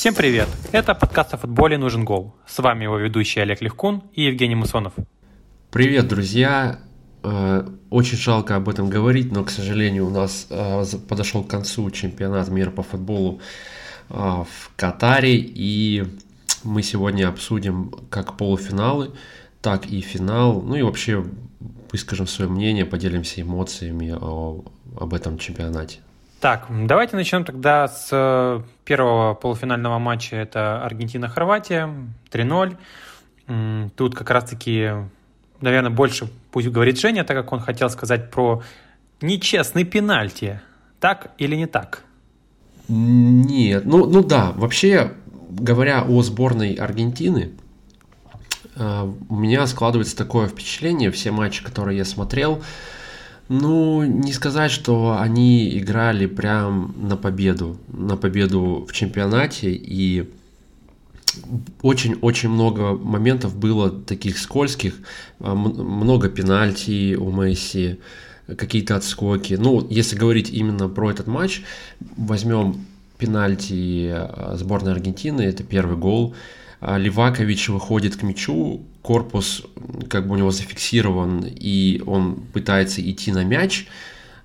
Всем привет! Это подкаст о футболе «Нужен гол». С вами его ведущий Олег Легкун и Евгений Мусонов. Привет, друзья! Э, очень жалко об этом говорить, но, к сожалению, у нас э, подошел к концу чемпионат мира по футболу э, в Катаре, и мы сегодня обсудим как полуфиналы, так и финал, ну и вообще выскажем свое мнение, поделимся эмоциями об этом чемпионате. Так, давайте начнем тогда с э, первого полуфинального матча. Это Аргентина-Хорватия, 3-0. Тут как раз-таки, наверное, больше пусть говорит Женя, так как он хотел сказать про нечестный пенальти. Так или не так? Нет, ну, ну да, вообще, говоря о сборной Аргентины, э, у меня складывается такое впечатление, все матчи, которые я смотрел, ну, не сказать, что они играли прям на победу, на победу в чемпионате, и очень-очень много моментов было таких скользких, а, много пенальти у Месси, какие-то отскоки. Ну, если говорить именно про этот матч, возьмем пенальти а, сборной Аргентины, это первый гол. А, Ливакович выходит к мячу, корпус как бы у него зафиксирован, и он пытается идти на мяч.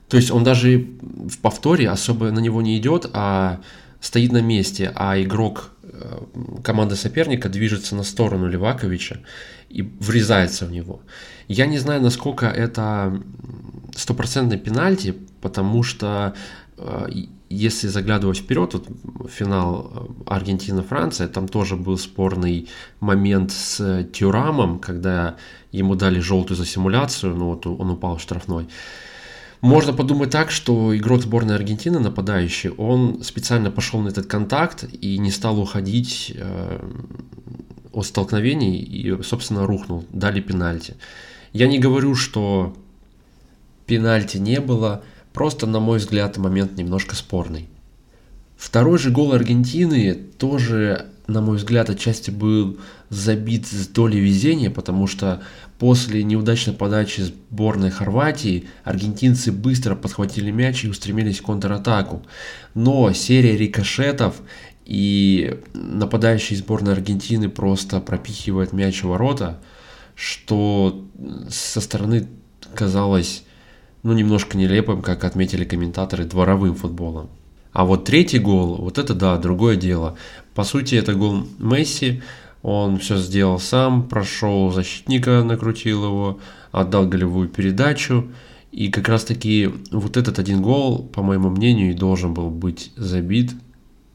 То есть он даже в повторе особо на него не идет, а стоит на месте, а игрок э, команды соперника движется на сторону Леваковича и врезается в него. Я не знаю, насколько это стопроцентный пенальти, потому что э, если заглядывать вперед, вот финал э, Аргентина-Франция, там тоже был спорный момент с Тюрамом, когда ему дали желтую за симуляцию, но вот он упал в штрафной. Можно подумать так, что игрок сборной Аргентины, нападающий, он специально пошел на этот контакт и не стал уходить э, от столкновений и, собственно, рухнул, дали пенальти. Я не говорю, что пенальти не было – Просто, на мой взгляд, момент немножко спорный. Второй же гол Аргентины тоже, на мой взгляд, отчасти был забит с долей везения, потому что после неудачной подачи сборной Хорватии аргентинцы быстро подхватили мяч и устремились в контратаку. Но серия рикошетов и нападающий сборной Аргентины просто пропихивает мяч в ворота, что со стороны казалось ну, немножко нелепым, как отметили комментаторы, дворовым футболом. А вот третий гол, вот это да, другое дело. По сути, это гол Месси, он все сделал сам, прошел защитника, накрутил его, отдал голевую передачу. И как раз таки вот этот один гол, по моему мнению, и должен был быть забит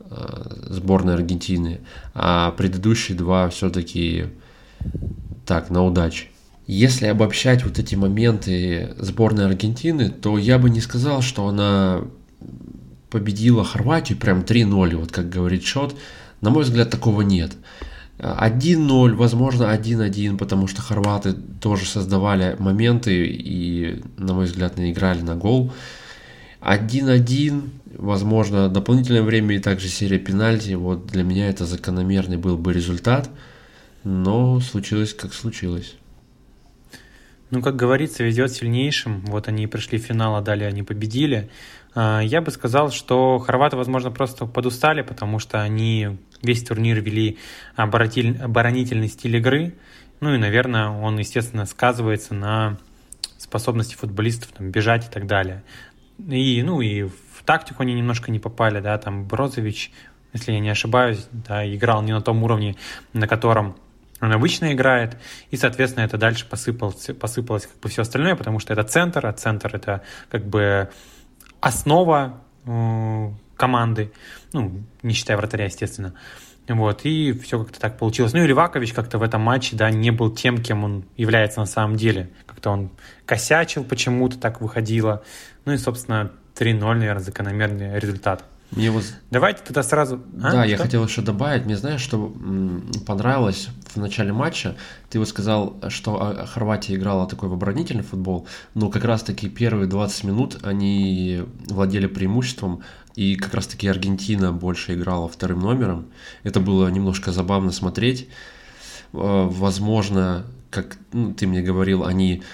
э, сборной Аргентины. А предыдущие два все-таки так, на удачу. Если обобщать вот эти моменты сборной Аргентины, то я бы не сказал, что она победила Хорватию прям 3-0, вот как говорит счет. На мой взгляд, такого нет. 1-0, возможно 1-1, потому что хорваты тоже создавали моменты и, на мой взгляд, не играли на гол. 1-1, возможно, дополнительное время и также серия пенальти. Вот для меня это закономерный был бы результат, но случилось как случилось. Ну, как говорится, везет сильнейшим. Вот они пришли в финал, а далее они победили. А, я бы сказал, что хорваты, возможно, просто подустали, потому что они весь турнир вели оборонительный стиль игры. Ну и, наверное, он, естественно, сказывается на способности футболистов там, бежать и так далее. И, ну, и в тактику они немножко не попали, да, там Брозович, если я не ошибаюсь, да, играл не на том уровне, на котором он обычно играет, и, соответственно, это дальше посыпалось, посыпалось как бы все остальное, потому что это центр, а центр это как бы основа э, команды, ну, не считая вратаря, естественно. Вот, и все как-то так получилось. Ну и Ливакович как-то в этом матче, да, не был тем, кем он является на самом деле. Как-то он косячил почему-то, так выходило. Ну и, собственно, 3-0, наверное, закономерный результат. Мне вот... Давайте тогда сразу... А? Да, что? я хотел еще добавить. Мне знаешь, что понравилось в начале матча? Ты вот сказал, что а, Хорватия играла такой в оборонительный футбол, но как раз-таки первые 20 минут они владели преимуществом, и как раз-таки Аргентина больше играла вторым номером. Это было немножко забавно смотреть. А, возможно, как ну, ты мне говорил, они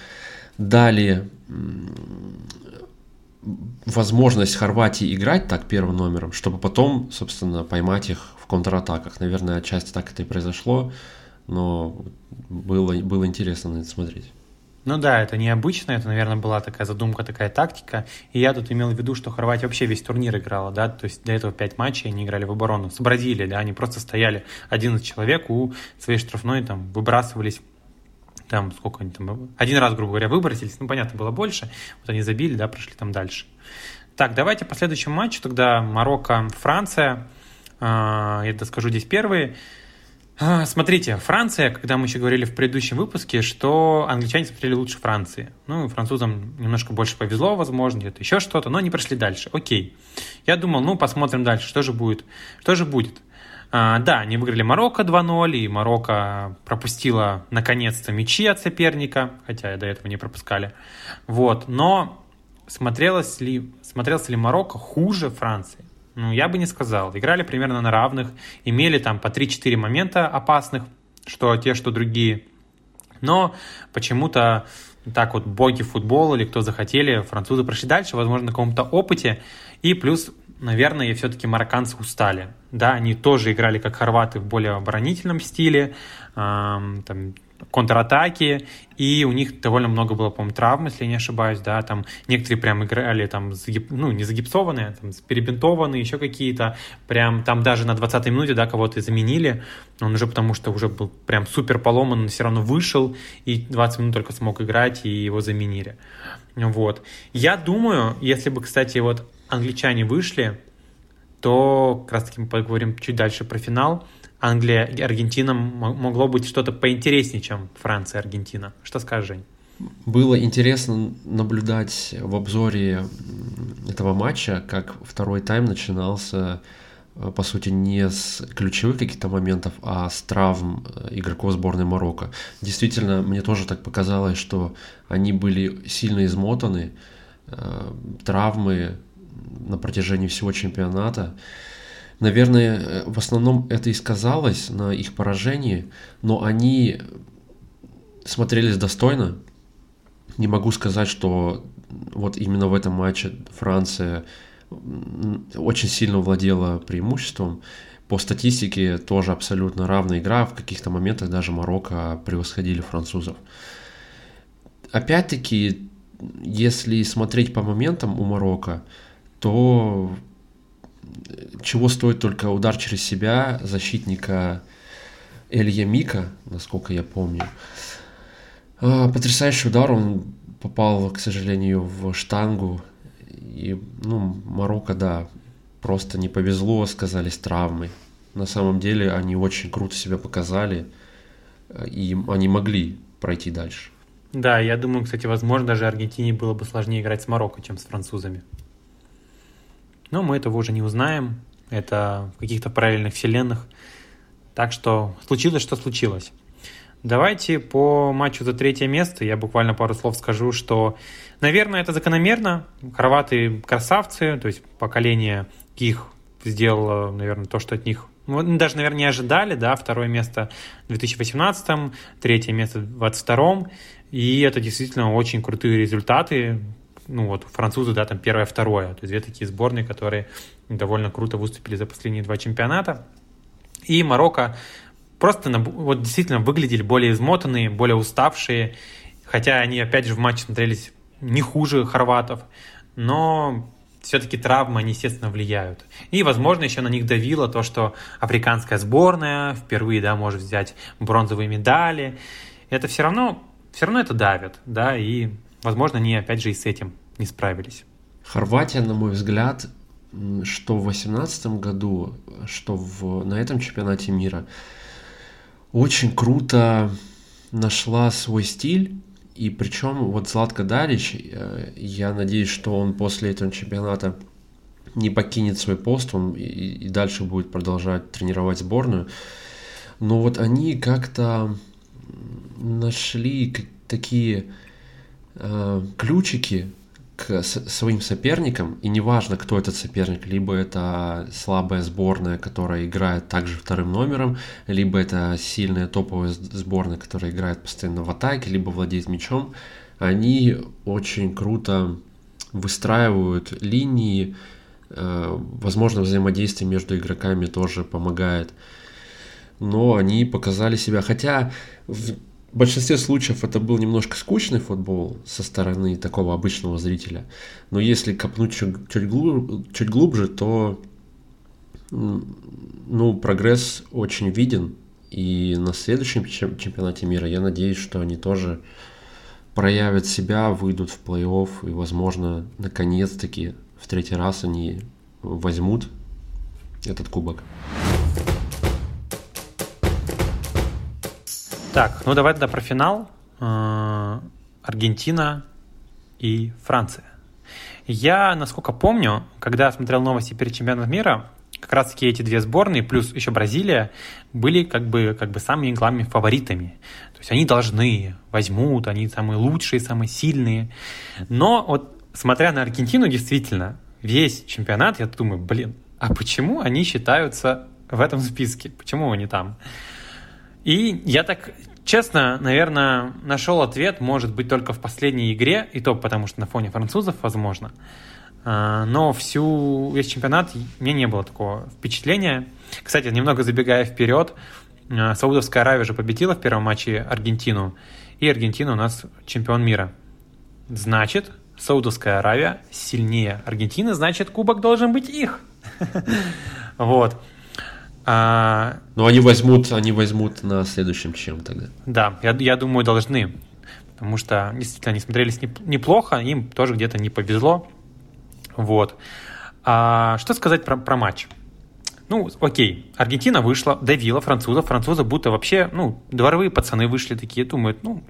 дали возможность Хорватии играть так первым номером, чтобы потом, собственно, поймать их в контратаках. Наверное, отчасти так это и произошло, но было, было интересно на это смотреть. Ну да, это необычно, это, наверное, была такая задумка, такая тактика. И я тут имел в виду, что Хорватия вообще весь турнир играла, да, то есть до этого пять матчей они играли в оборону с Бразилией, да, они просто стояли 11 человек у своей штрафной, там, выбрасывались там сколько они там, один раз, грубо говоря, выбросились, ну, понятно, было больше, вот они забили, да, прошли там дальше. Так, давайте по следующему матчу, тогда Марокко, Франция, а, я скажу здесь первые. А, смотрите, Франция, когда мы еще говорили в предыдущем выпуске, что англичане смотрели лучше Франции. Ну, французам немножко больше повезло, возможно, где-то еще что-то, но они прошли дальше. Окей. Я думал, ну, посмотрим дальше, что же будет. Что же будет? А, да, они выиграли Марокко 2-0, и Марокко пропустила наконец-то мячи от соперника, хотя до этого не пропускали. Вот, но смотрелось ли, смотрелся ли Марокко хуже Франции? Ну, я бы не сказал. Играли примерно на равных, имели там по 3-4 момента опасных, что те, что другие. Но почему-то так вот боги футбола или кто захотели, французы прошли дальше, возможно, на каком-то опыте. И плюс, наверное, все-таки марокканцы устали. Да, они тоже играли как хорваты в более оборонительном стиле, эм, там, контратаки, и у них довольно много было, по-моему, травм, если я не ошибаюсь, да, там некоторые прям играли там, ну, не загипсованные, там, перебинтованные, еще какие-то, прям там даже на 20-й минуте, да, кого-то заменили, он уже потому что уже был прям супер поломан, но все равно вышел, и 20 минут только смог играть, и его заменили. Вот. Я думаю, если бы, кстати, вот англичане вышли, то как раз таки мы поговорим чуть дальше про финал, Англия и Аргентина могло быть что-то поинтереснее, чем Франция и Аргентина. Что скажешь, Жень? Было интересно наблюдать в обзоре этого матча, как второй тайм начинался, э, по сути, не с ключевых каких-то моментов, а с травм э, игроков сборной Марокко. Действительно, мне тоже так показалось, что они были сильно измотаны, э, травмы на протяжении всего чемпионата. Наверное, э, в основном это и сказалось на их поражении, но они смотрелись достойно. Не могу сказать, что вот именно в этом матче Франция очень сильно владела преимуществом. По статистике тоже абсолютно равная игра. В каких-то моментах даже Марокко превосходили французов. Опять-таки, если смотреть по моментам у Марокко, то чего стоит только удар через себя защитника Элья Мика, насколько я помню. А, потрясающий удар, он попал, к сожалению, в штангу. И, ну, Марокко, да, просто не повезло, сказались травмы. На самом деле они очень круто себя показали, и они могли пройти дальше. Да, я думаю, кстати, возможно, даже Аргентине было бы сложнее играть с Марокко, чем с французами. Но мы этого уже не узнаем. Это в каких-то параллельных вселенных. Так что случилось, что случилось. Давайте по матчу за третье место. Я буквально пару слов скажу, что, наверное, это закономерно. Хорваты красавцы, то есть поколение их сделало, наверное, то, что от них ну, даже, наверное, не ожидали, да, второе место в 2018, третье место в 2022, и это действительно очень крутые результаты, ну вот французы, да, там первое, второе, то есть две такие сборные, которые довольно круто выступили за последние два чемпионата. И Марокко просто вот действительно выглядели более измотанные, более уставшие, хотя они опять же в матче смотрелись не хуже хорватов, но все-таки травмы, они, естественно, влияют. И, возможно, еще на них давило то, что африканская сборная впервые, да, может взять бронзовые медали. Это все равно, все равно это давит, да, и возможно, они опять же и с этим не справились. Хорватия, на мой взгляд, что в 2018 году, что в, на этом чемпионате мира, очень круто нашла свой стиль. И причем вот Златко Далич, э, я надеюсь, что он после этого чемпионата не покинет свой пост, он и, и дальше будет продолжать тренировать сборную. Но вот они как-то нашли такие э, ключики к своим соперникам, и неважно, кто этот соперник, либо это слабая сборная, которая играет также вторым номером, либо это сильная топовая сборная, которая играет постоянно в атаке, либо владеет мячом, они очень круто выстраивают линии, Э, возможно, взаимодействие между игроками тоже помогает. Но они показали себя, хотя в большинстве случаев это был немножко скучный футбол со стороны такого обычного зрителя. Но если копнуть чуть, чуть, глубже, чуть глубже, то ну, прогресс очень виден. И на следующем чемпионате мира я надеюсь, что они тоже проявят себя, выйдут в плей-офф и, возможно, наконец-таки в третий раз они возьмут этот кубок. Так, ну давай тогда про финал. Э, Аргентина и Франция. Я, насколько помню, когда смотрел новости перед чемпионатом мира, как раз таки эти две сборные, плюс еще Бразилия, были как бы, как бы самыми главными фаворитами. То есть они должны, возьмут, они самые лучшие, самые сильные. Но вот смотря на Аргентину, действительно, весь чемпионат, я думаю, блин, а почему они считаются в этом списке? Почему они там? И я так, честно, наверное, нашел ответ, может быть, только в последней игре, и то потому что на фоне французов, возможно. А, но всю, весь чемпионат мне не было такого впечатления. Кстати, немного забегая вперед, а, Саудовская Аравия же победила в первом матче Аргентину, и Аргентина у нас чемпион мира. Значит, Саудовская Аравия сильнее Аргентины, значит, кубок должен быть их. Вот. А... Ну, они возьмут, они возьмут на следующем чем тогда. Да, я, я думаю, должны. Потому что действительно они смотрелись неплохо, им тоже где-то не повезло. Вот. А, что сказать про, про матч? Ну, окей, Аргентина вышла, давила французов, французы будто вообще, ну, дворовые пацаны вышли такие, думают, ну,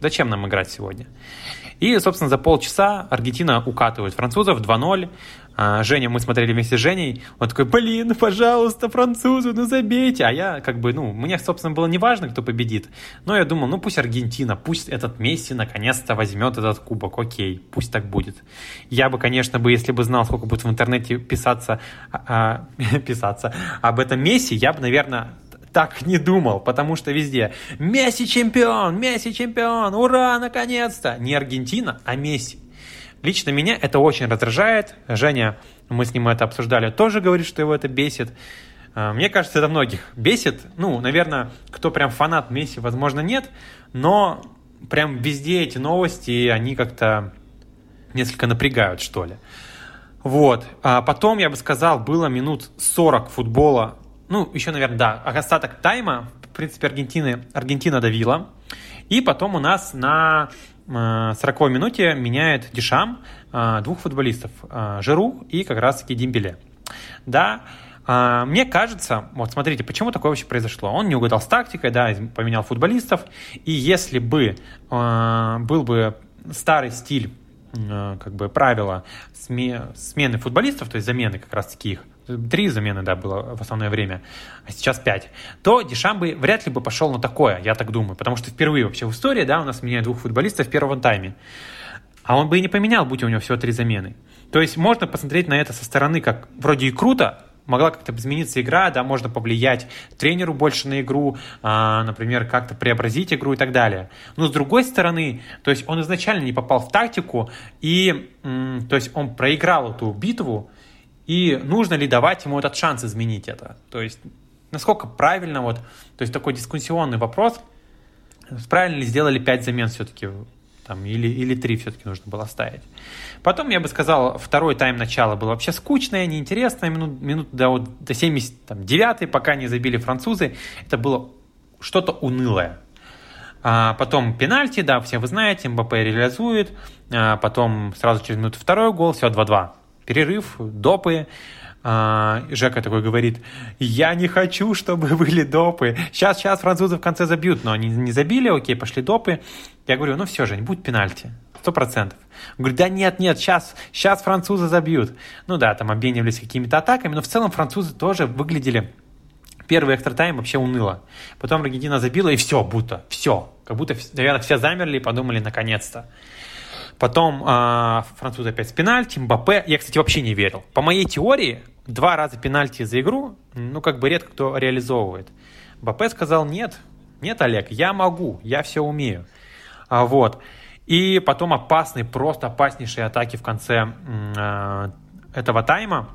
зачем нам играть сегодня? И, собственно, за полчаса Аргентина укатывает французов 2-0. А, Женя, мы смотрели вместе с Женей, он такой, блин, пожалуйста, французы, ну забейте. А я как бы, ну, мне, собственно, было не важно, кто победит. Но я думал, ну пусть Аргентина, пусть этот Месси наконец-то возьмет этот кубок, окей, пусть так будет. Я бы, конечно, бы, если бы знал, сколько будет в интернете писаться, а, писаться об этом Месси, я бы, наверное, так не думал, потому что везде Месси чемпион, Месси чемпион, ура, наконец-то! Не Аргентина, а Месси. Лично меня это очень раздражает. Женя, мы с ним это обсуждали, тоже говорит, что его это бесит. А, мне кажется, это многих бесит. Ну, наверное, кто прям фанат Месси, возможно, нет. Но прям везде эти новости, они как-то несколько напрягают, что ли. Вот. А потом, я бы сказал, было минут 40 футбола ну, еще, наверное, да, остаток тайма, в принципе, Аргентины, Аргентина давила. И потом у нас на 40 минуте меняет Дешам э, двух футболистов, э, Жиру и как раз-таки Дембеле. Да, э, мне кажется, вот смотрите, почему такое вообще произошло. Он не угадал с тактикой, да, поменял футболистов, и если бы был бы старый стиль как бы правила смены футболистов, то есть замены как раз таки их, три замены, да, было в основное время, а сейчас пять, то Дешам бы вряд ли бы пошел на такое, я так думаю, потому что впервые вообще в истории, да, у нас меняют двух футболистов в первом тайме. А он бы и не поменял, будь у него всего три замены. То есть можно посмотреть на это со стороны, как вроде и круто, могла как-то измениться игра, да, можно повлиять тренеру больше на игру, а, например, как-то преобразить игру и так далее. Но с другой стороны, то есть он изначально не попал в тактику, и, то есть он проиграл эту битву, и нужно ли давать ему этот шанс изменить это? То есть, насколько правильно, вот, то есть такой дискуссионный вопрос, правильно ли сделали 5 замен все-таки, там, или, или 3 все-таки нужно было ставить. Потом, я бы сказал, второй тайм начала было вообще скучное, неинтересное, минут, минут до, вот, до 79 пока не забили французы, это было что-то унылое. А потом пенальти, да, все вы знаете, МБП реализует, а потом сразу через минуту второй гол, все 2-2 перерыв, допы. А, Жека такой говорит, я не хочу, чтобы были допы. Сейчас, сейчас французы в конце забьют, но они не забили, окей, пошли допы. Я говорю, ну все же, не будет пенальти. Сто процентов. Говорю, да нет, нет, сейчас, сейчас французы забьют. Ну да, там обменивались какими-то атаками, но в целом французы тоже выглядели первый экстра тайм вообще уныло. Потом Аргентина забила, и все, будто, все. Как будто, наверное, все замерли и подумали, наконец-то. Потом э, французы опять с пенальти, Мбаппе. Я, кстати, вообще не верил. По моей теории, два раза пенальти за игру, ну, как бы редко кто реализовывает. Мбаппе сказал, нет, нет, Олег, я могу, я все умею. А, вот. И потом опасные, просто опаснейшие атаки в конце э, этого тайма.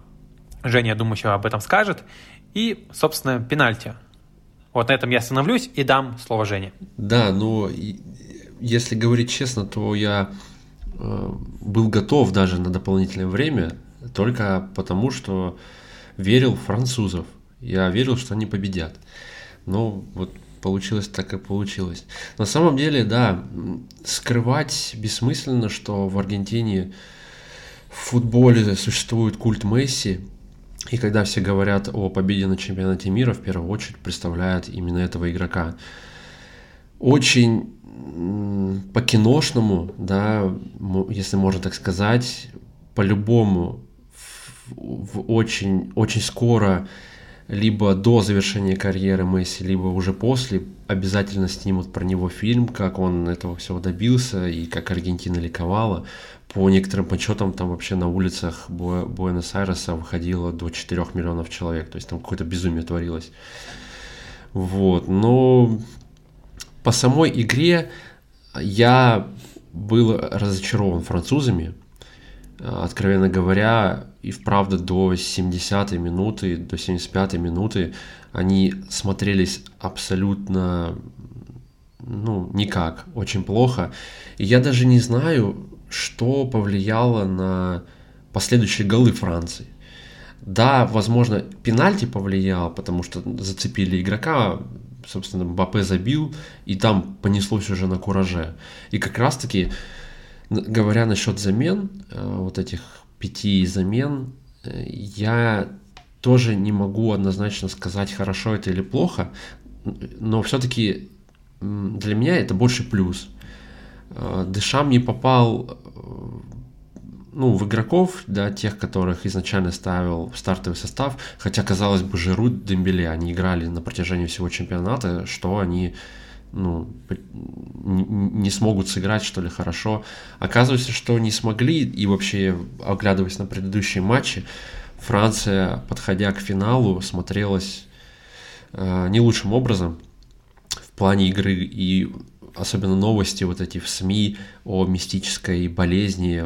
Женя, я думаю, еще об этом скажет. И, собственно, пенальти. Вот на этом я остановлюсь и дам слово Жене. Да, но если говорить честно, то я был готов даже на дополнительное время, только потому что верил в французов. Я верил, что они победят. Но вот получилось так и получилось. На самом деле, да, скрывать бессмысленно, что в Аргентине в футболе существует культ Месси, и когда все говорят о победе на чемпионате мира, в первую очередь представляют именно этого игрока. Очень по-киношному, да, если можно так сказать, по-любому в, в очень, очень скоро либо до завершения карьеры Месси, либо уже после, обязательно снимут про него фильм, как он этого всего добился и как Аргентина ликовала. По некоторым подсчетам там вообще на улицах Буэнос-Айреса выходило до 4 миллионов человек, то есть там какое-то безумие творилось. Вот, но по самой игре я был разочарован французами, откровенно говоря, и вправду до 70-й минуты, до 75-й минуты они смотрелись абсолютно, ну, никак, очень плохо. И я даже не знаю, что повлияло на последующие голы Франции. Да, возможно, пенальти повлиял, потому что зацепили игрока, собственно, Мбаппе забил, и там понеслось уже на кураже. И как раз-таки, говоря насчет замен, э, вот этих пяти замен, э, я тоже не могу однозначно сказать, хорошо это или плохо, но все-таки для меня это больше плюс. Э, Дешам не попал ну, в игроков, да, тех, которых изначально ставил в стартовый состав, хотя, казалось бы, Жиру, Дембеле, они играли на протяжении всего чемпионата, что они ну, не смогут сыграть, что ли, хорошо. Оказывается, что не смогли, и вообще, оглядываясь на предыдущие матчи, Франция, подходя к финалу, смотрелась э, не лучшим образом в плане игры, и особенно новости вот эти в СМИ о мистической болезни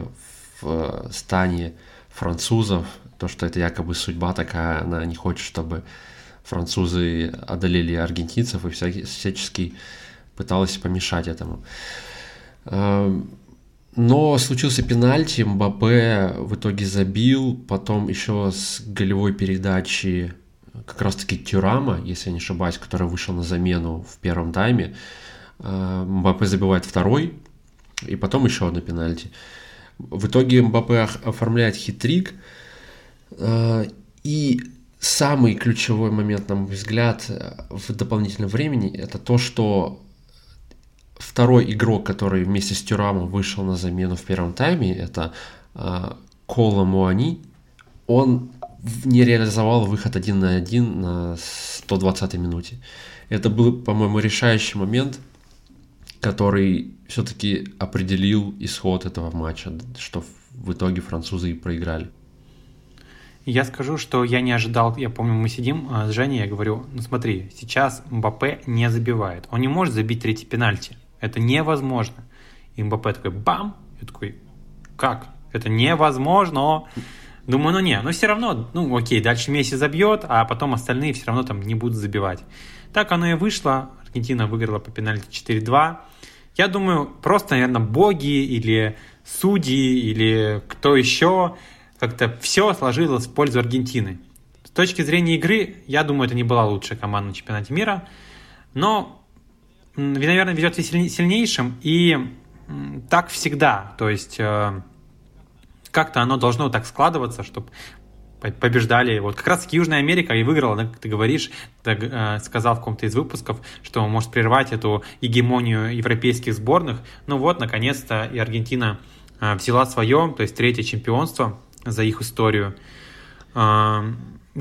в э, стане французов, то, что это якобы судьба такая, она не хочет, чтобы французы одолели аргентинцев и всячески пыталась помешать этому. Эм, но случился пенальти, Мбаппе в итоге забил, потом еще с голевой передачи как раз-таки Тюрама, если я не ошибаюсь, который вышел на замену в первом тайме. Э, Мбаппе забивает второй, и потом еще одно пенальти. В итоге Мбаппе оформляет хитрик, э, и самый ключевой момент, на мой взгляд, в дополнительном времени, это то, что второй игрок, который вместе с Тюрамом вышел на замену в первом тайме, это э, Кола Муани, он не реализовал выход один на один на 120-й минуте. Это был, по-моему, решающий момент, который все-таки определил исход этого матча, что в итоге французы и проиграли. Я скажу, что я не ожидал, я помню, мы сидим а, с Женей, я говорю, ну смотри, сейчас Мбаппе не забивает, он не может забить третий пенальти, это невозможно. И Мбаппе такой бам, я такой, как? Это невозможно. Думаю, ну не, но все равно, ну окей, дальше Месси забьет, а потом остальные все равно там не будут забивать. Так оно и вышло, Аргентина выиграла по пенальти 4-2. Я думаю, просто, наверное, боги или судьи или кто еще как-то все сложилось в пользу Аргентины. С точки зрения игры, я думаю, это не была лучшая команда на чемпионате мира, но, наверное, ведет сильнейшим, и так всегда, то есть э, как-то оно должно так складываться, чтобы побеждали. Вот как раз Южная Америка и выиграла, да, ты говоришь, ты э, сказал в каком-то из выпусков, что может прервать эту гегемонию европейских сборных. Ну вот, наконец-то и Аргентина э, взяла свое, то есть третье чемпионство за их историю.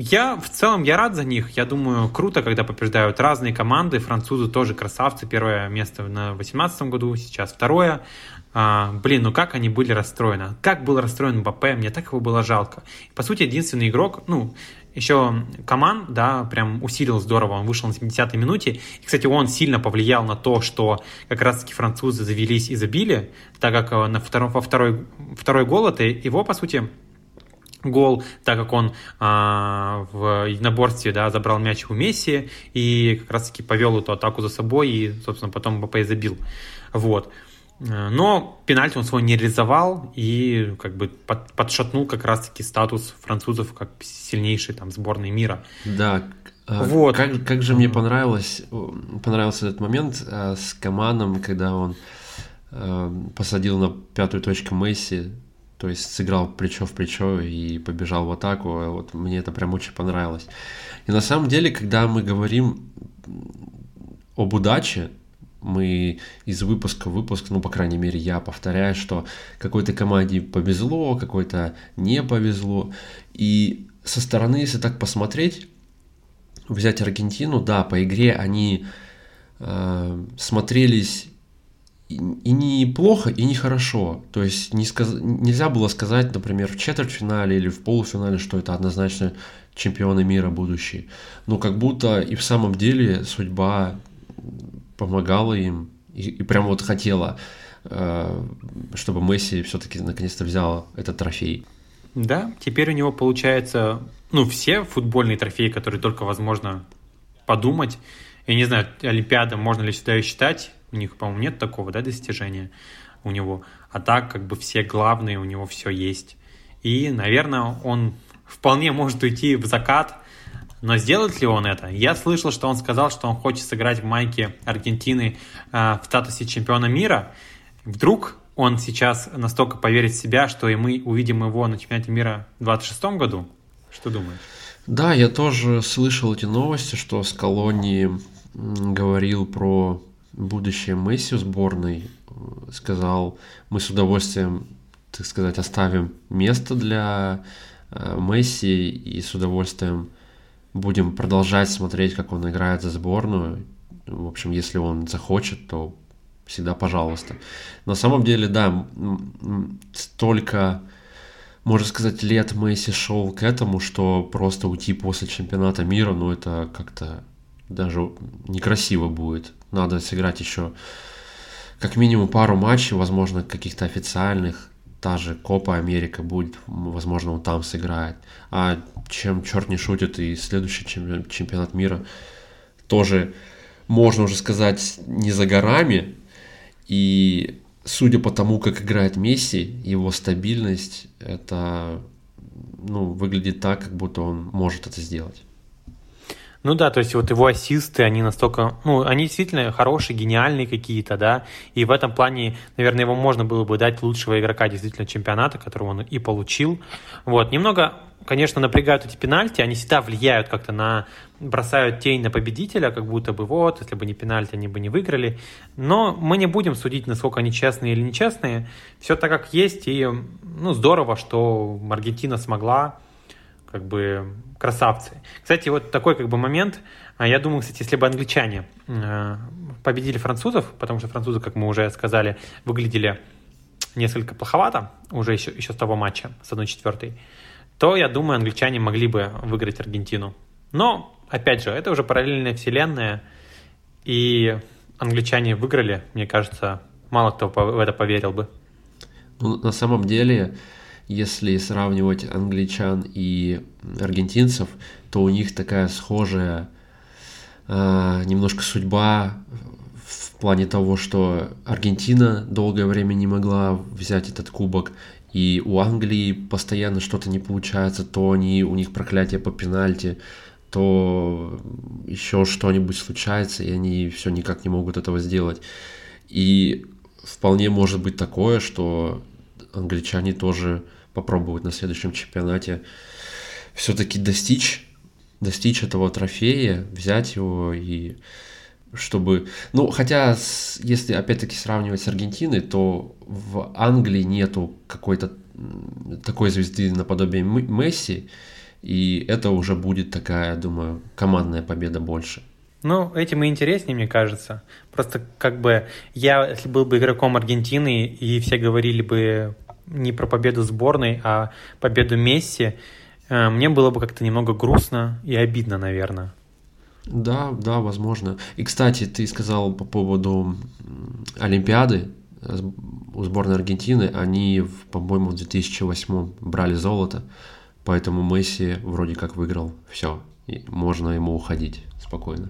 Я в целом я рад за них. Я думаю, круто, когда побеждают разные команды. Французы тоже красавцы. Первое место на 2018 году, сейчас второе. А, блин, ну как они были расстроены? Как был расстроен Мбаппе? Мне так его было жалко. По сути, единственный игрок, ну, еще Коман, да, прям усилил здорово, он вышел на 70-й минуте. И, кстати, он сильно повлиял на то, что как раз-таки французы завелись и забили, так как э, на втором, во второй, второй гол это его, по сути, гол, так как он а, в единоборстве да, забрал мяч у Месси и как раз-таки повел эту атаку за собой и, собственно, потом МБП забил. Вот. Но пенальти он свой не реализовал и как бы под, подшатнул как раз-таки статус французов как сильнейшей там сборной мира. Да, а, вот. Как, как же мне понравилось, понравился этот момент а, с Каманом, когда он посадил на пятую точку Месси, то есть сыграл плечо в плечо и побежал в атаку. Вот мне это прям очень понравилось. И на самом деле, когда мы говорим об удаче, мы из выпуска в выпуск, ну, по крайней мере, я повторяю, что какой-то команде повезло, какой-то не повезло. И со стороны, если так посмотреть, взять Аргентину, да, по игре они э, смотрелись и, и не плохо, и не хорошо. То есть не сказ... нельзя было сказать, например, в четвертьфинале или в полуфинале, что это однозначно чемпионы мира будущие. Но как будто и в самом деле судьба помогала им и, и прям вот хотела, э, чтобы Месси все-таки наконец-то взял этот трофей. Да, теперь у него получается, ну, все футбольные трофеи, которые только возможно подумать. Я не знаю, Олимпиада, можно ли сюда и считать, у них, по-моему, нет такого, да, достижения у него. А так, как бы все главные, у него все есть. И, наверное, он вполне может уйти в закат, но сделает ли он это? Я слышал, что он сказал, что он хочет сыграть в майке Аргентины э, в статусе чемпиона мира. Вдруг он сейчас настолько поверит в себя, что и мы увидим его на чемпионате мира в 26 году? Что думаешь? Да, я тоже слышал эти новости, что Скалони говорил про будущее Месси в сборной. Сказал, мы с удовольствием, так сказать, оставим место для э, Месси и с удовольствием будем продолжать смотреть, как он играет за сборную. В общем, если он захочет, то всегда пожалуйста. На самом деле, да, столько, можно сказать, лет Месси шел к этому, что просто уйти после чемпионата мира, ну это как-то даже некрасиво будет. Надо сыграть еще как минимум пару матчей, возможно, каких-то официальных. Та же Копа Америка будет, возможно, он там сыграет. А чем черт не шутит, и следующий чемпионат мира тоже, можно уже сказать, не за горами, и судя по тому, как играет Месси, его стабильность, это ну, выглядит так, как будто он может это сделать. Ну да, то есть вот его ассисты, они настолько, ну, они действительно хорошие, гениальные какие-то, да, и в этом плане, наверное, его можно было бы дать лучшего игрока действительно чемпионата, которого он и получил. Вот, немного конечно, напрягают эти пенальти, они всегда влияют как-то на, бросают тень на победителя, как будто бы вот, если бы не пенальти, они бы не выиграли. Но мы не будем судить, насколько они честные или нечестные. Все так, как есть, и, ну, здорово, что Аргентина смогла, как бы, красавцы. Кстати, вот такой, как бы, момент, а я думаю, кстати, если бы англичане э, победили французов, потому что французы, как мы уже сказали, выглядели несколько плоховато уже еще, еще с того матча, с 1-4, то, я думаю, англичане могли бы выиграть Аргентину. Но, опять же, это уже параллельная вселенная, и англичане выиграли, мне кажется, мало кто в это поверил бы. Ну, на самом деле, если сравнивать англичан и аргентинцев, то у них такая схожая э, немножко судьба в плане того, что Аргентина долгое время не могла взять этот кубок, и у Англии постоянно что-то не получается, то они, у них проклятие по пенальти, то еще что-нибудь случается, и они все никак не могут этого сделать. И вполне может быть такое, что англичане тоже попробуют на следующем чемпионате все-таки достичь, достичь этого трофея, взять его и чтобы... Ну, хотя, если опять-таки сравнивать с Аргентиной, то в Англии нету какой-то такой звезды наподобие Месси, и это уже будет такая, думаю, командная победа больше. Ну, этим и интереснее, мне кажется. Просто как бы я, если был бы игроком Аргентины, и все говорили бы не про победу сборной, а победу Месси, э, мне было бы как-то немного грустно и обидно, наверное. Да, да, возможно. И, кстати, ты сказал по поводу Олимпиады у сборной Аргентины. Они, по-моему, в 2008 брали золото. поэтому Месси вроде как выиграл все, и можно ему уходить спокойно.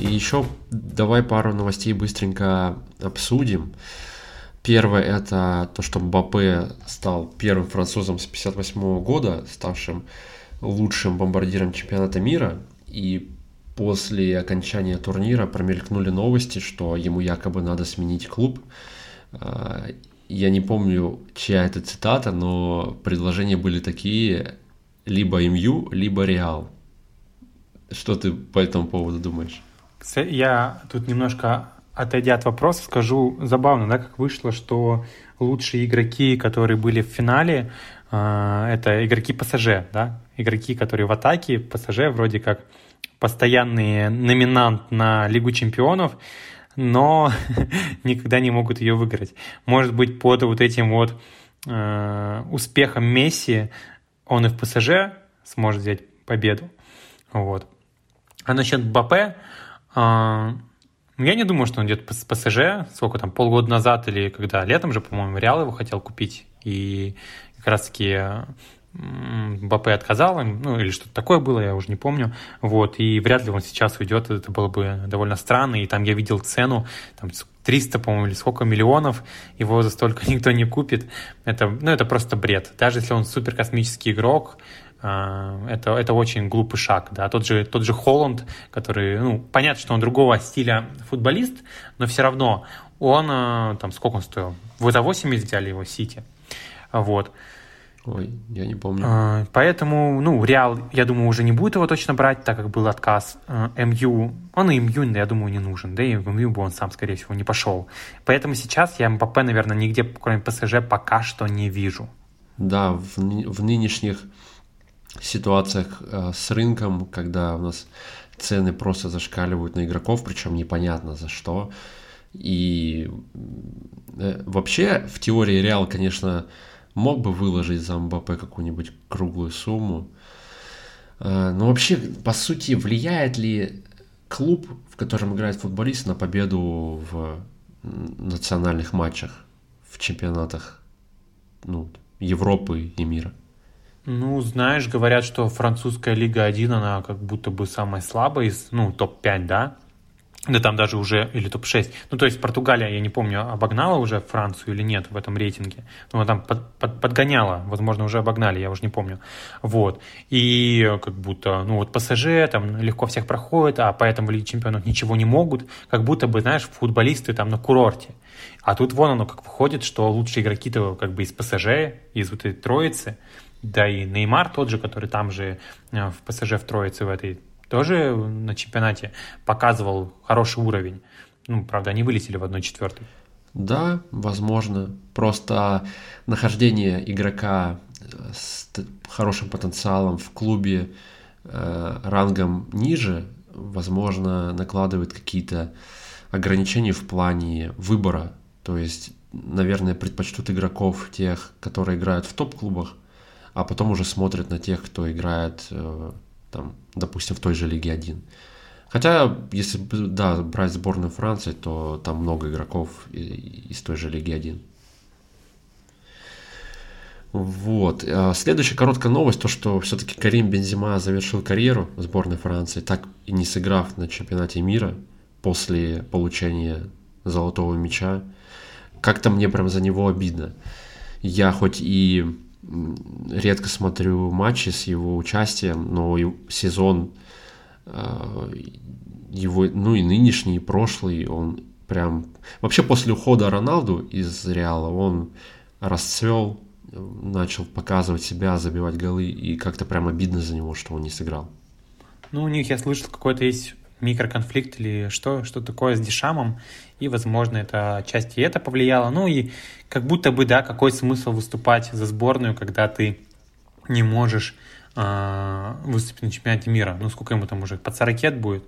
И еще давай пару новостей быстренько обсудим. Первое это то, что Мбаппе стал первым французом с 58 года, ставшим лучшим бомбардиром чемпионата мира. И после окончания турнира промелькнули новости, что ему якобы надо сменить клуб. А, я не помню, чья это цитата, но предложения были такие, либо МЮ, либо Реал. Что ты по этому поводу думаешь? Я тут немножко отойдя от вопроса, скажу забавно, да, как вышло, что лучшие игроки, которые были в финале, э, это игроки ПСЖ, да, игроки, которые в атаке, ПСЖ вроде как постоянный номинант на Лигу чемпионов, но никогда не могут ее выиграть. Может быть, под вот этим вот э, успехом Месси он и в ПСЖ сможет взять победу. Вот. А насчет Бапе, я не думаю, что он идет с ПСЖ, сколько там, полгода назад или когда, летом же, по-моему, Реал его хотел купить, и как раз-таки Бапе отказал им, ну или что-то такое было, я уже не помню, вот, и вряд ли он сейчас уйдет, это было бы довольно странно, и там я видел цену, там 300, по-моему, или сколько миллионов, его за столько никто не купит, это, ну это просто бред, даже если он супер космический игрок, а, это, это очень глупый шаг, да, тот же, тот же Холланд, который, ну, понятно, что он другого стиля футболист, но все равно он, а, там, сколько он стоил? Вы за 80 взяли его Сити, вот. Ой, я не помню. А, поэтому, ну, Реал, я думаю, уже не будет его точно брать, так как был отказ. МЮ, он и МЮ, я думаю, не нужен, да и в МЮ бы он сам, скорее всего, не пошел. Поэтому сейчас я МПП, наверное, нигде, кроме ПСЖ, пока что не вижу. Да, в, в нынешних ситуациях э, с рынком, когда у нас цены просто зашкаливают на игроков, причем непонятно за что. И э, вообще в теории Реал, конечно, мог бы выложить за МБП какую-нибудь круглую сумму. Э, но вообще, по сути, влияет ли клуб, в котором играет футболист, на победу в национальных матчах, в чемпионатах ну, Европы и мира? Ну, знаешь, говорят, что французская Лига 1, она как будто бы самая слабая из, ну, топ-5, да? Да там даже уже, или топ-6. Ну, то есть Португалия, я не помню, обогнала уже Францию или нет в этом рейтинге. Ну, там под, под, подгоняла, возможно, уже обогнали, я уже не помню. Вот. И как будто, ну, вот ПСЖ там легко всех проходит, а поэтому в Лиге Чемпионов ничего не могут. Как будто бы, знаешь, футболисты там на курорте. А тут вон оно как выходит, что лучшие игроки-то как бы из ПСЖ, из вот этой троицы. Да и Неймар тот же, который там же э, в ПСЖ в Троице в этой, тоже на чемпионате показывал хороший уровень. Ну, правда, они вылетели в 1-4. Да, возможно. Просто нахождение игрока э, с хорошим потенциалом в клубе э, рангом ниже, возможно, накладывает какие-то ограничения в плане выбора. То есть, наверное, предпочтут игроков тех, которые играют в топ-клубах, а потом уже смотрят на тех, кто играет, э, там, допустим, в той же Лиге 1. Хотя, если да, брать сборную Франции, то там много игроков из той же Лиги 1. Вот. А следующая короткая новость, то что все-таки Карим Бензима завершил карьеру в сборной Франции, так и не сыграв на чемпионате мира после получения золотого мяча. Как-то мне прям за него обидно. Я хоть и редко смотрю матчи с его участием, но сезон а, его, ну и нынешний, и прошлый, он прям... Вообще после ухода Роналду из Реала он расцвел, начал показывать себя, забивать голы, и как-то прям обидно за него, что он не сыграл. Ну, у них, я слышал, какой-то есть микроконфликт или что, что такое с Дешамом, и, возможно, это отчасти это повлияло. Ну и как будто бы, да, какой смысл выступать за сборную, когда ты не можешь э, выступить на чемпионате мира. Ну, сколько ему там уже, под 40 будет.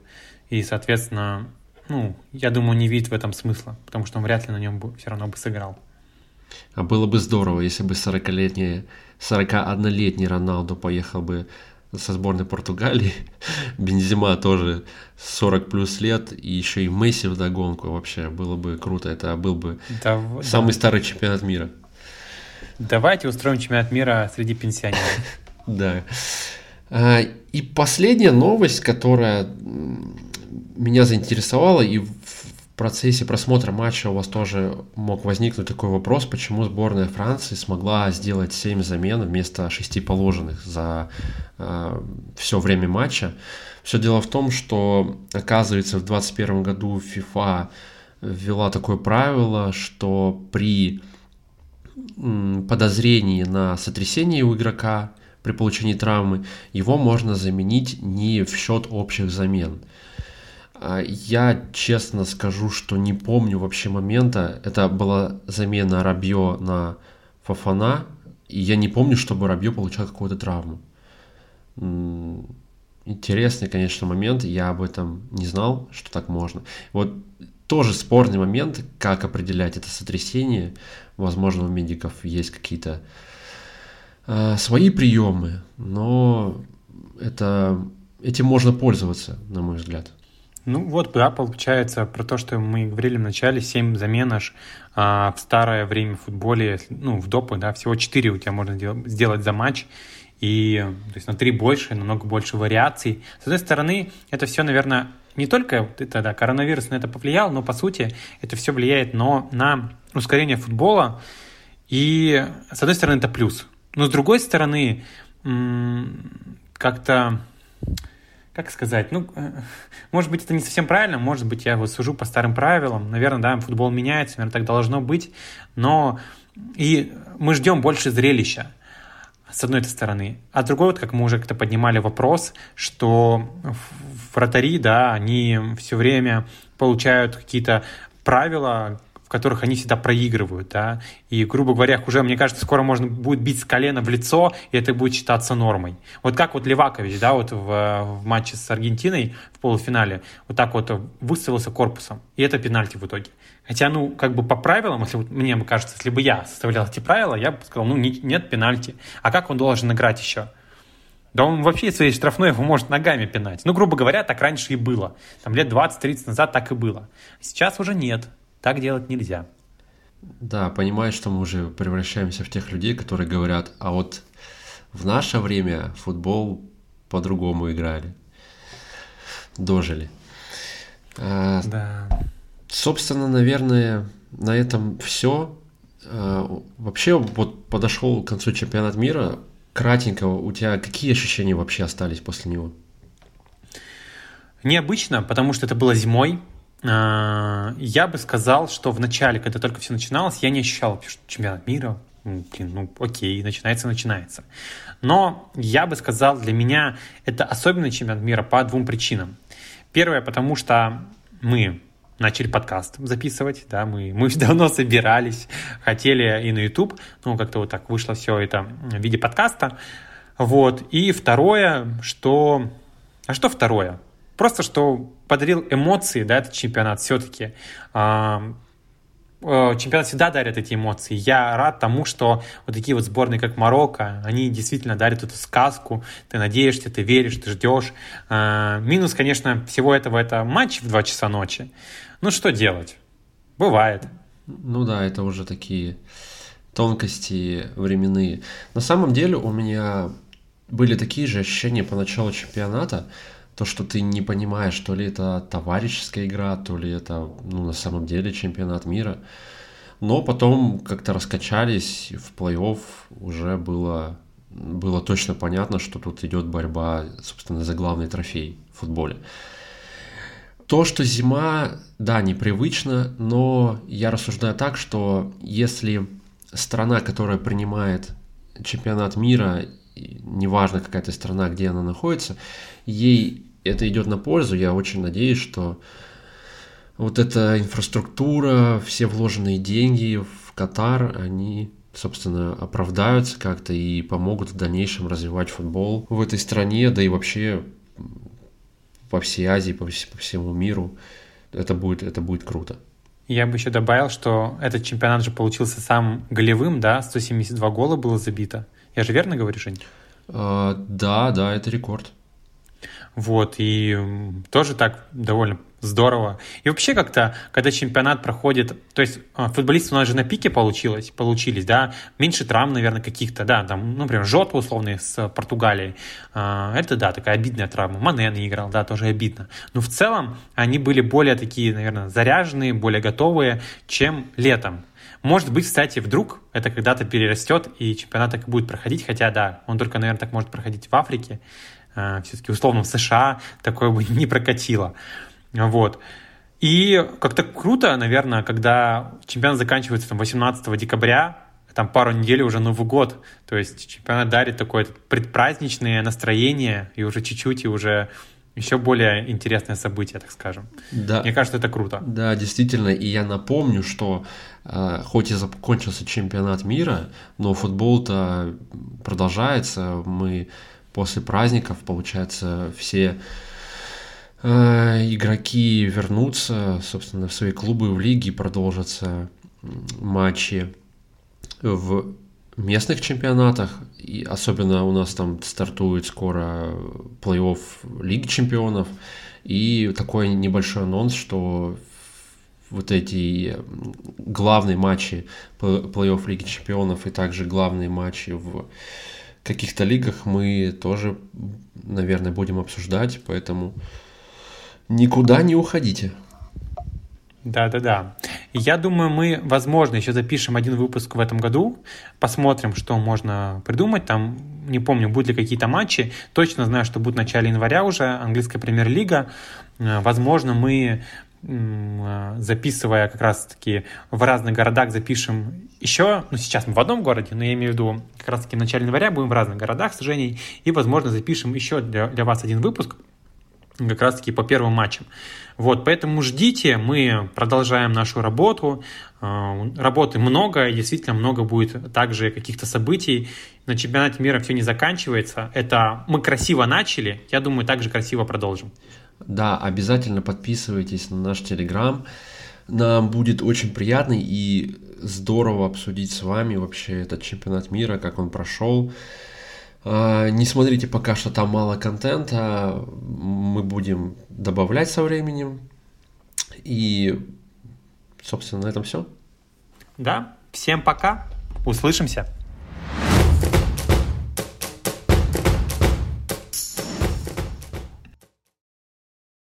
И, соответственно, ну, я думаю, не видит в этом смысла, потому что он вряд ли на нем бы, все равно бы сыграл. А было бы здорово, если бы 40-летний, 41-летний Роналду поехал бы со сборной Португалии. Бензима тоже 40 плюс лет, и еще и Месси в догонку. Вообще было бы круто. Это был бы да, самый да. старый чемпионат мира. Давайте устроим чемпионат мира среди пенсионеров. Да. А, и последняя новость, которая меня заинтересовала, и в процессе просмотра матча у вас тоже мог возникнуть такой вопрос, почему сборная Франции смогла сделать 7 замен вместо 6 положенных за э, все время матча. Все дело в том, что, оказывается, в 2021 году FIFA ввела такое правило, что при подозрении на сотрясение у игрока при получении травмы, его можно заменить не в счет общих замен. А, я честно скажу, что не помню вообще момента. Это была замена Рабье на Фафана, и я не помню, чтобы Рабье получал какую-то травму. Интересный, конечно, момент. Я об этом не знал, что так можно. Вот тоже спорный момент, как определять это сотрясение. Возможно, у медиков есть какие-то э, свои приемы, но это, этим можно пользоваться, на мой взгляд. Ну вот, да, получается, про то, что мы говорили в начале, 7 замен аж а, в старое время в футболе, ну, в допы, да, всего 4 у тебя можно сделать за матч, и, то есть на 3 больше, намного больше вариаций. С одной стороны, это все, наверное, не только это, да, коронавирус на это повлиял, но, по сути, это все влияет но на ускорение футбола, и, с одной стороны, это плюс. Но, с другой стороны, как-то как сказать, ну, э, может быть, это не совсем правильно, может быть, я вот сужу по старым правилам, наверное, да, футбол меняется, наверное, так должно быть, но и мы ждем больше зрелища, с одной стороны. А с другой, вот как мы уже как-то поднимали вопрос, что вратари, да, они все время получают какие-то правила, которых они всегда проигрывают, да, и, грубо говоря, уже, мне кажется, скоро можно будет бить с колена в лицо, и это будет считаться нормой. Вот как вот Левакович, да, вот в, в матче с Аргентиной в полуфинале, вот так вот выставился корпусом, и это пенальти в итоге. Хотя, ну, как бы по правилам, если мне кажется, если бы я составлял эти правила, я бы сказал, ну, не, нет пенальти. А как он должен играть еще? Да он вообще своей штрафной его может ногами пинать. Ну, грубо говоря, так раньше и было. Там лет 20-30 назад так и было. Сейчас уже нет. Так делать нельзя. Да, понимаешь, что мы уже превращаемся в тех людей, которые говорят, а вот в наше время футбол по-другому играли. Дожили. А, да. Собственно, наверное, на этом все. А, вообще, вот подошел к концу чемпионат мира. Кратенько, у тебя какие ощущения вообще остались после него? Необычно, потому что это было зимой, я бы сказал, что в начале, когда только все начиналось, я не ощущал что чемпионат мира. Ну, блин, ну окей, начинается, начинается. Но я бы сказал, для меня это особенный чемпионат мира по двум причинам. Первое, потому что мы начали подкаст записывать, да, мы, мы давно собирались, хотели и на YouTube, но как-то вот так вышло все это в виде подкаста. Вот. И второе, что... А что второе? Просто что подарил эмоции, да, этот чемпионат все-таки. А, э, чемпионат всегда дарит эти эмоции. Я рад тому, что вот такие вот сборные, как Марокко, они действительно дарят эту сказку. Ты надеешься, ты веришь, ты ждешь. А, минус, конечно, всего этого это матч в 2 часа ночи. Ну что делать? Бывает. Ну да, это уже такие тонкости временные. На самом деле у меня были такие же ощущения по началу чемпионата то, что ты не понимаешь, то ли это товарищеская игра, то ли это, ну, на самом деле чемпионат мира. Но потом как-то раскачались, в плей-офф уже было, было точно понятно, что тут идет борьба, собственно, за главный трофей в футболе. То, что зима, да, непривычно, но я рассуждаю так, что если страна, которая принимает чемпионат мира, неважно какая-то страна, где она находится, ей это идет на пользу. Я очень надеюсь, что вот эта инфраструктура, все вложенные деньги в Катар, они, собственно, оправдаются как-то и помогут в дальнейшем развивать футбол в этой стране, да и вообще по всей Азии, по, по всему миру. Это будет, это будет круто. Я бы еще добавил, что этот чемпионат же получился самым голевым, да, 172 гола было забито. Я же верно говорю, Жень? А, да, да, это рекорд. Вот, и тоже так довольно здорово. И вообще как-то, когда чемпионат проходит, то есть а, футболисты у нас же на пике получилось, получились, да, меньше травм, наверное, каких-то, да, там, ну, например, Жота условный с Португалией, а, это, да, такая обидная травма. Мане не играл, да, тоже обидно. Но в целом они были более такие, наверное, заряженные, более готовые, чем летом. Может быть, кстати, вдруг это когда-то перерастет, и чемпионат так и будет проходить, хотя, да, он только, наверное, так может проходить в Африке, а, все-таки условно в США такое бы не прокатило. Вот. И как-то круто, наверное, когда чемпионат заканчивается там, 18 декабря, там пару недель уже Новый год, то есть чемпионат дарит такое предпраздничное настроение и уже чуть-чуть, и уже еще более интересное событие, так скажем. Да. Мне кажется, это круто. Да, действительно. И я напомню, что э, хоть и закончился чемпионат мира, но футбол-то продолжается. Мы после праздников, получается, все э, игроки вернутся, собственно, в свои клубы в лиге, продолжатся матчи в местных чемпионатах, и особенно у нас там стартует скоро плей-офф Лиги чемпионов, и такой небольшой анонс, что вот эти главные матчи плей-офф Лиги чемпионов и также главные матчи в каких-то лигах мы тоже, наверное, будем обсуждать, поэтому никуда не уходите. Да-да-да. Я думаю, мы, возможно, еще запишем один выпуск в этом году, посмотрим, что можно придумать. Там, не помню, будут ли какие-то матчи. Точно знаю, что будет в начале января уже английская премьер-лига. Э, возможно, мы э, записывая как раз-таки в разных городах, запишем еще, ну сейчас мы в одном городе, но я имею в виду как раз-таки в начале января будем в разных городах с Женей, и, возможно, запишем еще для, для вас один выпуск, как раз-таки по первым матчам. Вот, поэтому ждите, мы продолжаем нашу работу. Э, работы много, и действительно много будет также каких-то событий. На чемпионате мира все не заканчивается. Это мы красиво начали, я думаю, также красиво продолжим. Да, обязательно подписывайтесь на наш Телеграм. Нам будет очень приятно и здорово обсудить с вами вообще этот чемпионат мира, как он прошел. А, не смотрите пока что там мало контента, мы будем добавлять со временем. И, собственно, на этом все. Да, всем пока, услышимся.